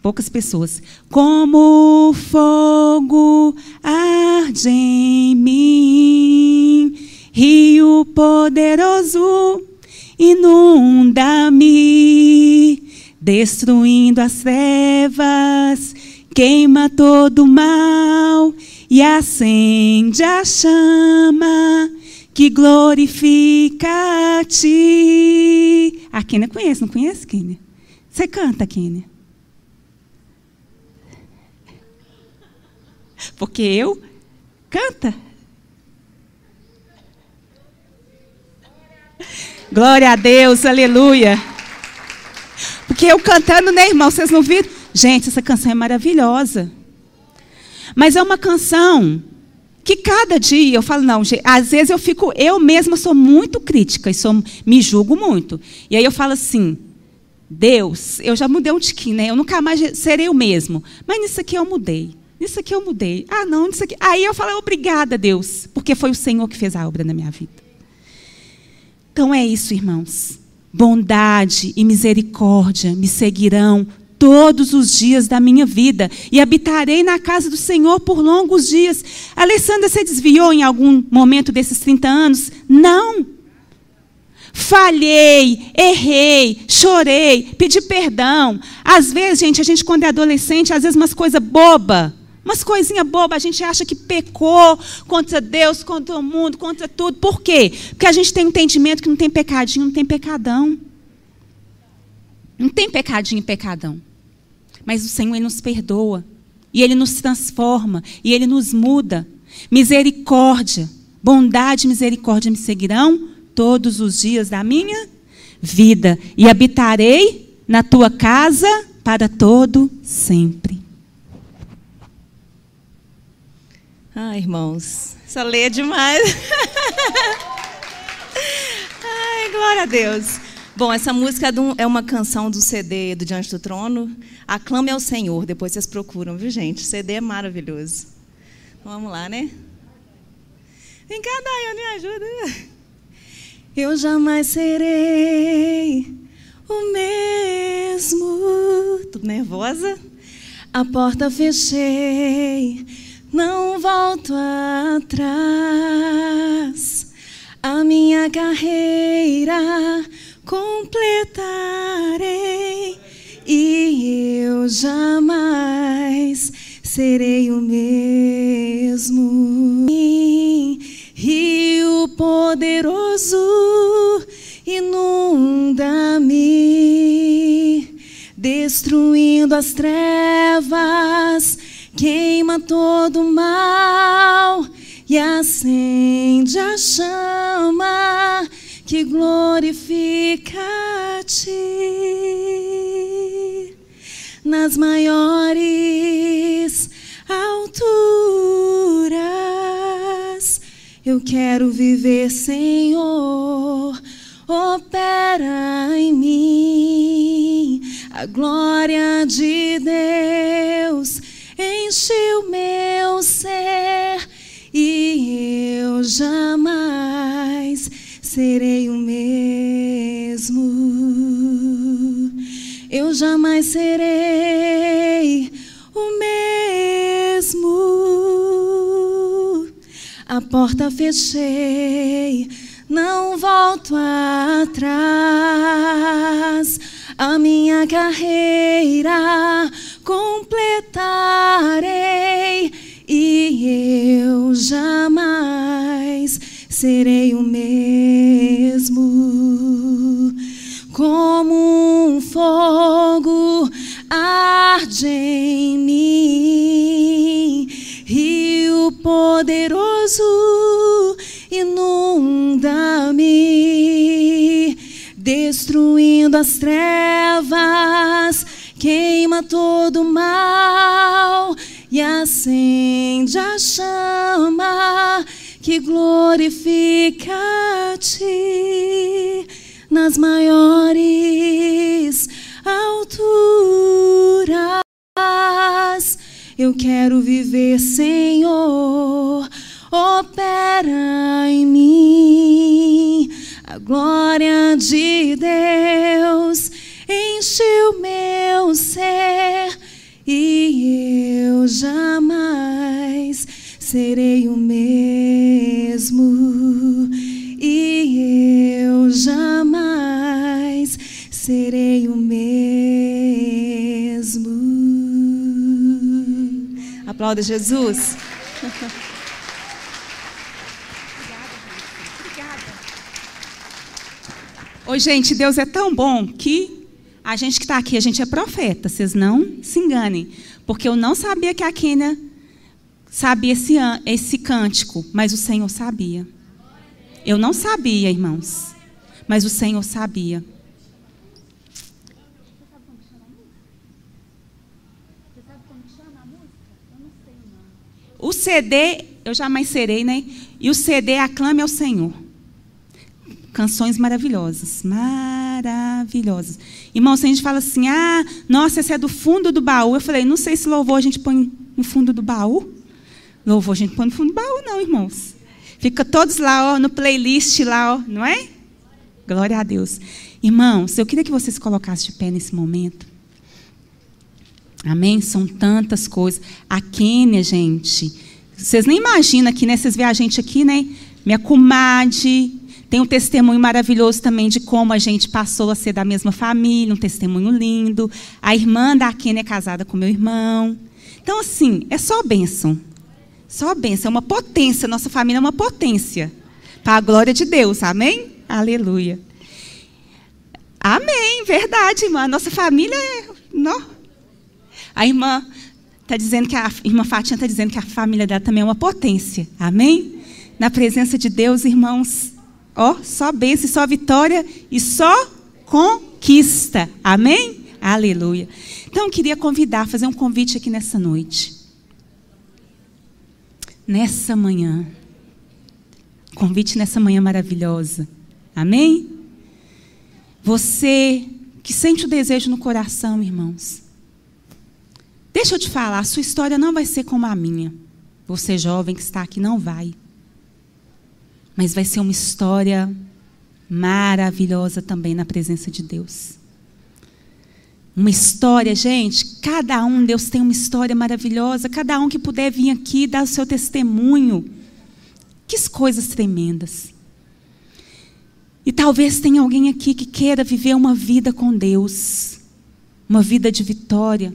Poucas pessoas. Como fogo arde em mim, rio poderoso inunda-me, destruindo as trevas, queima todo o mal e acende a chama que glorifica a ti. A Kênia conhece, não conhece, Kênia? Você canta, Kênia? Porque eu canta. Glória a Deus, aleluia. Porque eu cantando, né, irmão? Vocês não viram? Gente, essa canção é maravilhosa. Mas é uma canção que cada dia eu falo, não, às vezes eu fico, eu mesma sou muito crítica e sou, me julgo muito. E aí eu falo assim, Deus, eu já mudei um tiquinho, né? Eu nunca mais serei o mesmo. Mas nisso aqui eu mudei. Nisso aqui eu mudei. Ah, não, nisso aqui. Aí eu falo, obrigada, Deus, porque foi o Senhor que fez a obra na minha vida. Então é isso, irmãos. Bondade e misericórdia me seguirão todos os dias da minha vida e habitarei na casa do Senhor por longos dias. Alessandra, você desviou em algum momento desses 30 anos? Não. Falhei, errei, chorei, pedi perdão. Às vezes, gente, a gente quando é adolescente, às vezes umas coisas boba, umas coisinhas bobas, a gente acha que pecou contra Deus, contra o mundo, contra tudo. Por quê? Porque a gente tem entendimento que não tem pecadinho, não tem pecadão. Não tem pecadinho e pecadão. Mas o Senhor ele nos perdoa. E Ele nos transforma. E Ele nos muda. Misericórdia, bondade e misericórdia me seguirão todos os dias da minha vida. E habitarei na tua casa para todo sempre. Ah, irmãos, essa lei é demais. (laughs) Ai, glória a Deus. Bom, essa música é, é uma canção do CD do Diante do Trono. Aclame ao Senhor. Depois vocês procuram, viu, gente? O CD é maravilhoso. Vamos lá, né? Vem cá, Daiane, me ajuda. Eu jamais serei o mesmo. Tudo nervosa? A porta fechei, não volto atrás. A minha carreira completarei e eu jamais serei o mesmo. Rio poderoso inunda-me, destruindo as trevas, queima todo mal e acende a chama que glorifica a ti nas maiores alturas. Eu quero viver, Senhor, opera em mim a glória de Deus enche o meu ser e eu jamais serei o mesmo. Eu jamais serei o mesmo. A porta fechei, não volto atrás. A minha carreira completarei e eu jamais serei o mesmo. Como um fogo arde em mim, rio poderoso inunda-me, destruindo as trevas, queima todo mal e acende a chama que glorifica a ti nas maiores alturas. Eu quero viver, Senhor, opera em mim a glória de Deus, enche o meu ser e eu jamais serei o mesmo. E eu jamais serei o mesmo. Aplauda Jesus. Oi, gente, Deus é tão bom que a gente que está aqui, a gente é profeta. Vocês não se enganem. Porque eu não sabia que a Kênia sabia esse, esse cântico, mas o Senhor sabia. Eu não sabia, irmãos, mas o Senhor sabia. O CD, eu jamais serei, né? E o CD aclame ao Senhor. Canções maravilhosas, maravilhosas. Irmão, se a gente fala assim, ah, nossa, esse é do fundo do baú. Eu falei, não sei se louvor a gente põe no fundo do baú. Louvor a gente põe no fundo do baú, não, irmãos. Fica todos lá, ó, no playlist lá, ó, não é? Glória a Deus. Irmãos, eu queria que vocês colocassem de pé nesse momento. Amém? São tantas coisas. A Quênia, gente. Vocês nem imaginam aqui, né? Vocês veem a gente aqui, né? Minha comadre. Tem um testemunho maravilhoso também de como a gente passou a ser da mesma família, um testemunho lindo. A irmã da Quênia é casada com meu irmão. Então, assim, é só bênção. Só bênção, é uma potência. Nossa família é uma potência. Para a glória de Deus. Amém? Aleluia. Amém, verdade, irmã. Nossa família é. Não. A irmã está dizendo que a irmã Fátima está dizendo que a família dela também é uma potência. Amém? Na presença de Deus, irmãos, ó, só bênção, só vitória e só conquista. Amém? Aleluia. Então, eu queria convidar, fazer um convite aqui nessa noite. Nessa manhã. Convite nessa manhã maravilhosa. Amém? Você que sente o desejo no coração, irmãos. Deixa eu te falar, a sua história não vai ser como a minha. Você jovem que está aqui não vai. Mas vai ser uma história maravilhosa também na presença de Deus. Uma história, gente, cada um, Deus tem uma história maravilhosa, cada um que puder vir aqui dar o seu testemunho. Que coisas tremendas. E talvez tenha alguém aqui que queira viver uma vida com Deus, uma vida de vitória.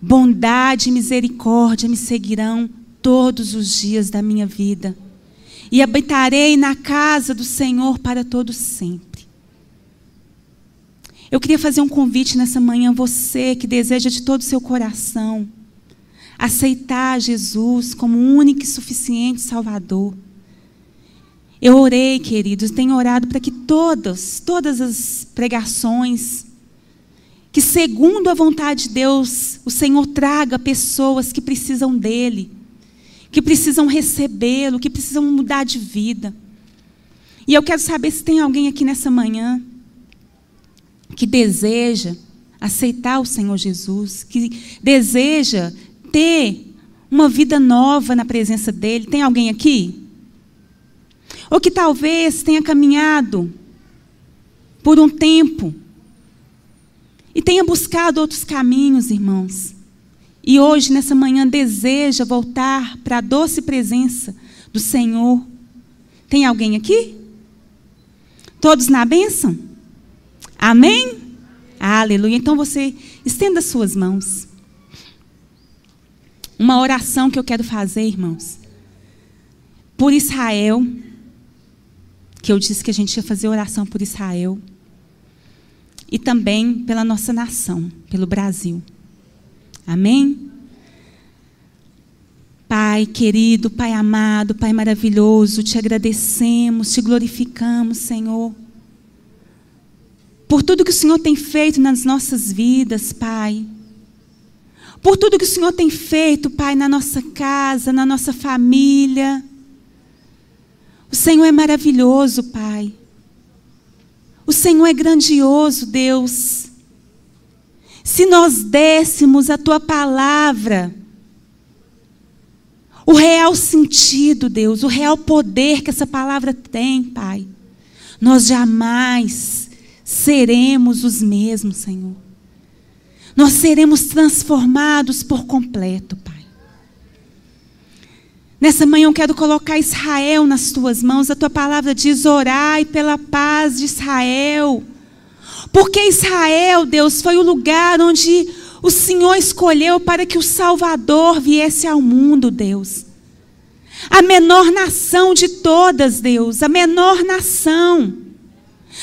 Bondade e misericórdia me seguirão todos os dias da minha vida, e habitarei na casa do Senhor para todo sempre. Eu queria fazer um convite nessa manhã, você que deseja de todo o seu coração aceitar Jesus como único e suficiente Salvador. Eu orei, queridos, tenho orado para que todas, todas as pregações, que segundo a vontade de Deus, o Senhor traga pessoas que precisam dele, que precisam recebê-lo, que precisam mudar de vida. E eu quero saber se tem alguém aqui nessa manhã que deseja aceitar o Senhor Jesus, que deseja ter uma vida nova na presença dele. Tem alguém aqui? Ou que talvez tenha caminhado por um tempo e tenha buscado outros caminhos, irmãos. E hoje, nessa manhã, deseja voltar para a doce presença do Senhor. Tem alguém aqui? Todos na bênção? Amém? Aleluia. Então você estenda suas mãos. Uma oração que eu quero fazer, irmãos. Por Israel. Que eu disse que a gente ia fazer oração por Israel. E também pela nossa nação, pelo Brasil. Amém? Pai querido, Pai amado, Pai maravilhoso, te agradecemos, te glorificamos, Senhor. Por tudo que o Senhor tem feito nas nossas vidas, Pai. Por tudo que o Senhor tem feito, Pai, na nossa casa, na nossa família. O Senhor é maravilhoso, Pai. O Senhor é grandioso, Deus. Se nós dessemos a tua palavra, o real sentido, Deus, o real poder que essa palavra tem, Pai, nós jamais seremos os mesmos, Senhor. Nós seremos transformados por completo, Pai. Nessa manhã eu quero colocar Israel nas tuas mãos. A tua palavra diz: orai pela paz de Israel. Porque Israel, Deus, foi o lugar onde o Senhor escolheu para que o Salvador viesse ao mundo, Deus. A menor nação de todas, Deus, a menor nação.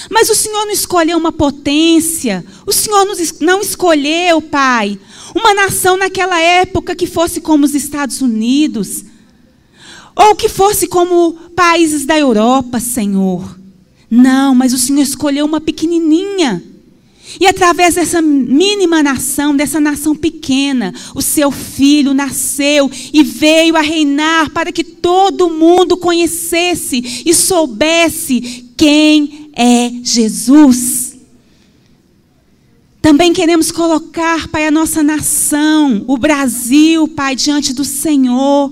Mas o Senhor não escolheu uma potência, o Senhor não escolheu, Pai, uma nação naquela época que fosse como os Estados Unidos, ou que fosse como países da Europa, Senhor. Não, mas o Senhor escolheu uma pequenininha. E através dessa mínima nação, dessa nação pequena, o seu filho nasceu e veio a reinar para que todo mundo conhecesse e soubesse quem é Jesus. Também queremos colocar, Pai, a nossa nação, o Brasil, Pai, diante do Senhor.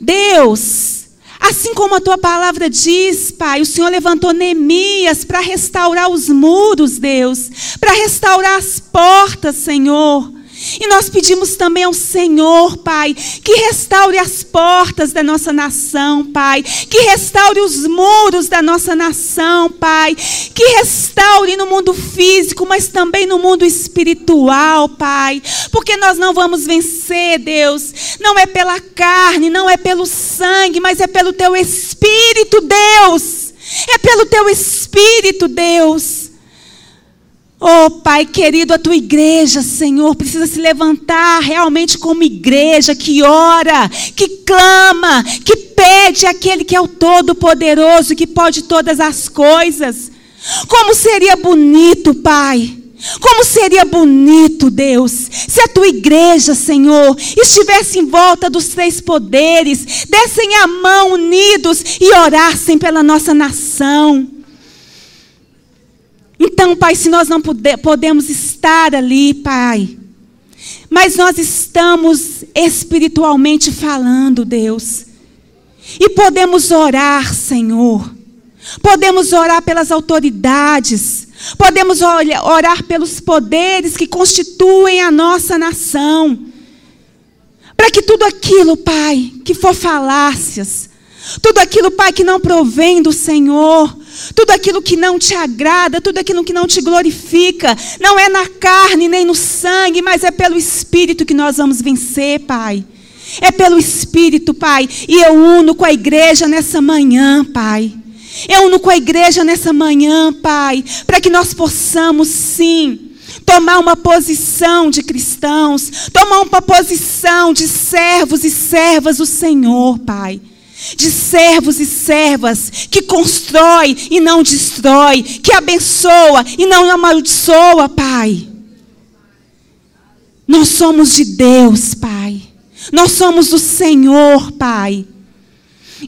Deus, Assim como a tua palavra diz, Pai, o Senhor levantou Neemias para restaurar os muros, Deus, para restaurar as portas, Senhor. E nós pedimos também ao Senhor, Pai, que restaure as portas da nossa nação, Pai, que restaure os muros da nossa nação, Pai, que restaure no mundo físico, mas também no mundo espiritual, Pai, porque nós não vamos vencer, Deus, não é pela carne, não é pelo sangue, mas é pelo Teu Espírito, Deus, é pelo Teu Espírito, Deus. Oh, Pai querido, a tua igreja, Senhor, precisa se levantar realmente como igreja que ora, que clama, que pede aquele que é o Todo-Poderoso, que pode todas as coisas. Como seria bonito, Pai. Como seria bonito, Deus, se a tua igreja, Senhor, estivesse em volta dos três poderes, dessem a mão unidos e orassem pela nossa nação. Então, Pai, se nós não podemos estar ali, Pai, mas nós estamos espiritualmente falando, Deus, e podemos orar, Senhor, podemos orar pelas autoridades, podemos orar pelos poderes que constituem a nossa nação, para que tudo aquilo, Pai, que for falácias, tudo aquilo, Pai, que não provém do Senhor, tudo aquilo que não te agrada, tudo aquilo que não te glorifica, não é na carne nem no sangue, mas é pelo Espírito que nós vamos vencer, Pai. É pelo Espírito, Pai. E eu uno com a igreja nessa manhã, Pai. Eu uno com a igreja nessa manhã, Pai, para que nós possamos, sim, tomar uma posição de cristãos, tomar uma posição de servos e servas do Senhor, Pai de servos e servas que constrói e não destrói, que abençoa e não amaldiçoa, Pai. Nós somos de Deus, Pai. Nós somos do Senhor, Pai.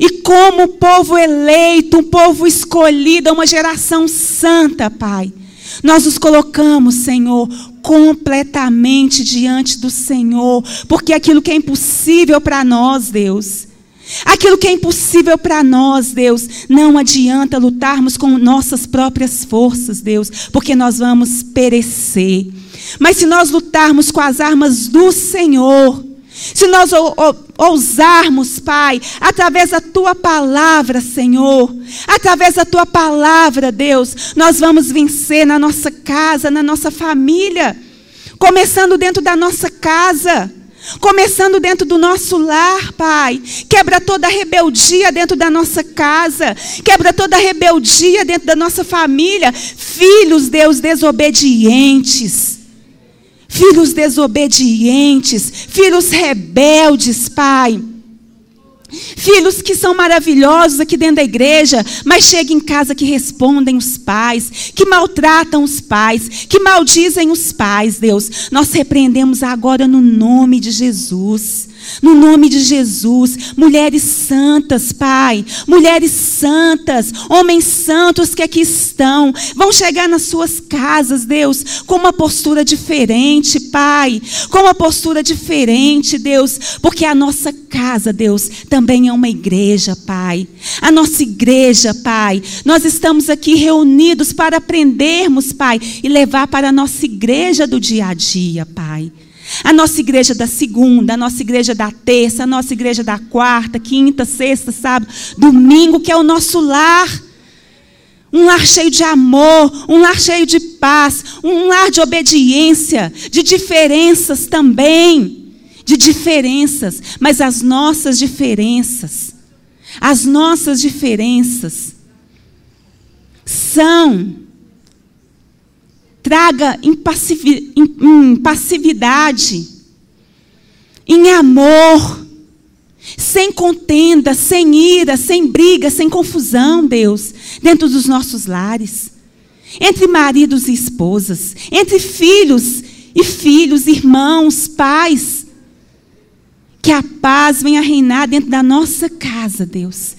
E como povo eleito, um povo escolhido, uma geração santa, Pai, nós nos colocamos, Senhor, completamente diante do Senhor, porque aquilo que é impossível para nós, Deus, Aquilo que é impossível para nós, Deus, não adianta lutarmos com nossas próprias forças, Deus, porque nós vamos perecer. Mas se nós lutarmos com as armas do Senhor, se nós ousarmos, Pai, através da tua palavra, Senhor, através da tua palavra, Deus, nós vamos vencer na nossa casa, na nossa família, começando dentro da nossa casa. Começando dentro do nosso lar, Pai. Quebra toda rebeldia dentro da nossa casa. Quebra toda rebeldia dentro da nossa família. Filhos, Deus, desobedientes. Filhos desobedientes. Filhos rebeldes, Pai. Filhos que são maravilhosos aqui dentro da igreja, mas chegam em casa que respondem os pais, que maltratam os pais, que maldizem os pais, Deus. Nós repreendemos agora no nome de Jesus. No nome de Jesus, mulheres santas, Pai, mulheres santas, homens santos que aqui estão, vão chegar nas suas casas, Deus, com uma postura diferente, Pai, com uma postura diferente, Deus, porque a nossa casa, Deus, também é uma igreja, Pai. A nossa igreja, Pai, nós estamos aqui reunidos para aprendermos, Pai, e levar para a nossa igreja do dia a dia, Pai. A nossa igreja da segunda, a nossa igreja da terça, a nossa igreja da quarta, quinta, sexta, sábado, domingo, que é o nosso lar. Um lar cheio de amor, um lar cheio de paz, um lar de obediência, de diferenças também. De diferenças, mas as nossas diferenças, as nossas diferenças são traga em, passividade, em amor, sem contenda, sem ira, sem briga, sem confusão, Deus, dentro dos nossos lares, entre maridos e esposas, entre filhos e filhos, irmãos, pais. Que a paz venha reinar dentro da nossa casa, Deus.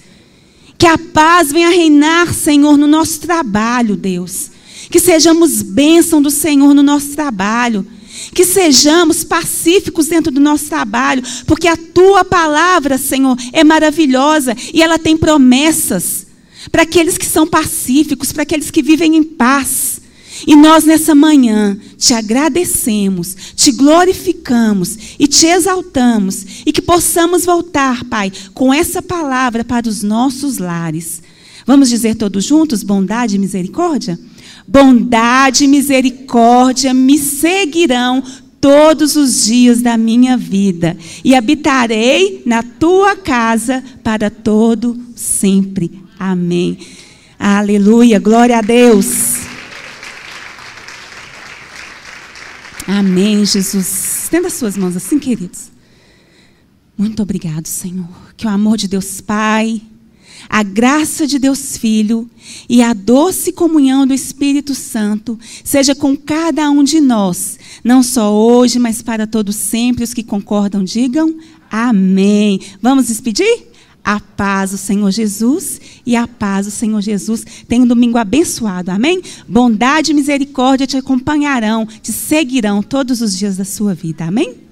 Que a paz venha reinar, Senhor, no nosso trabalho, Deus. Que sejamos bênção do Senhor no nosso trabalho. Que sejamos pacíficos dentro do nosso trabalho, porque a tua palavra, Senhor, é maravilhosa e ela tem promessas para aqueles que são pacíficos, para aqueles que vivem em paz. E nós nessa manhã te agradecemos, te glorificamos e te exaltamos e que possamos voltar, Pai, com essa palavra para os nossos lares. Vamos dizer todos juntos bondade e misericórdia? Bondade e misericórdia me seguirão todos os dias da minha vida, e habitarei na tua casa para todo sempre. Amém. Aleluia, glória a Deus. Amém, Jesus. Estenda as suas mãos assim, queridos. Muito obrigado, Senhor. Que o amor de Deus Pai, a graça de Deus Filho e a doce comunhão do Espírito Santo seja com cada um de nós, não só hoje, mas para todos sempre. Os que concordam, digam amém. Vamos despedir? A paz do Senhor Jesus e a paz do Senhor Jesus. Tenha um domingo abençoado, amém? Bondade e misericórdia te acompanharão, te seguirão todos os dias da sua vida, amém?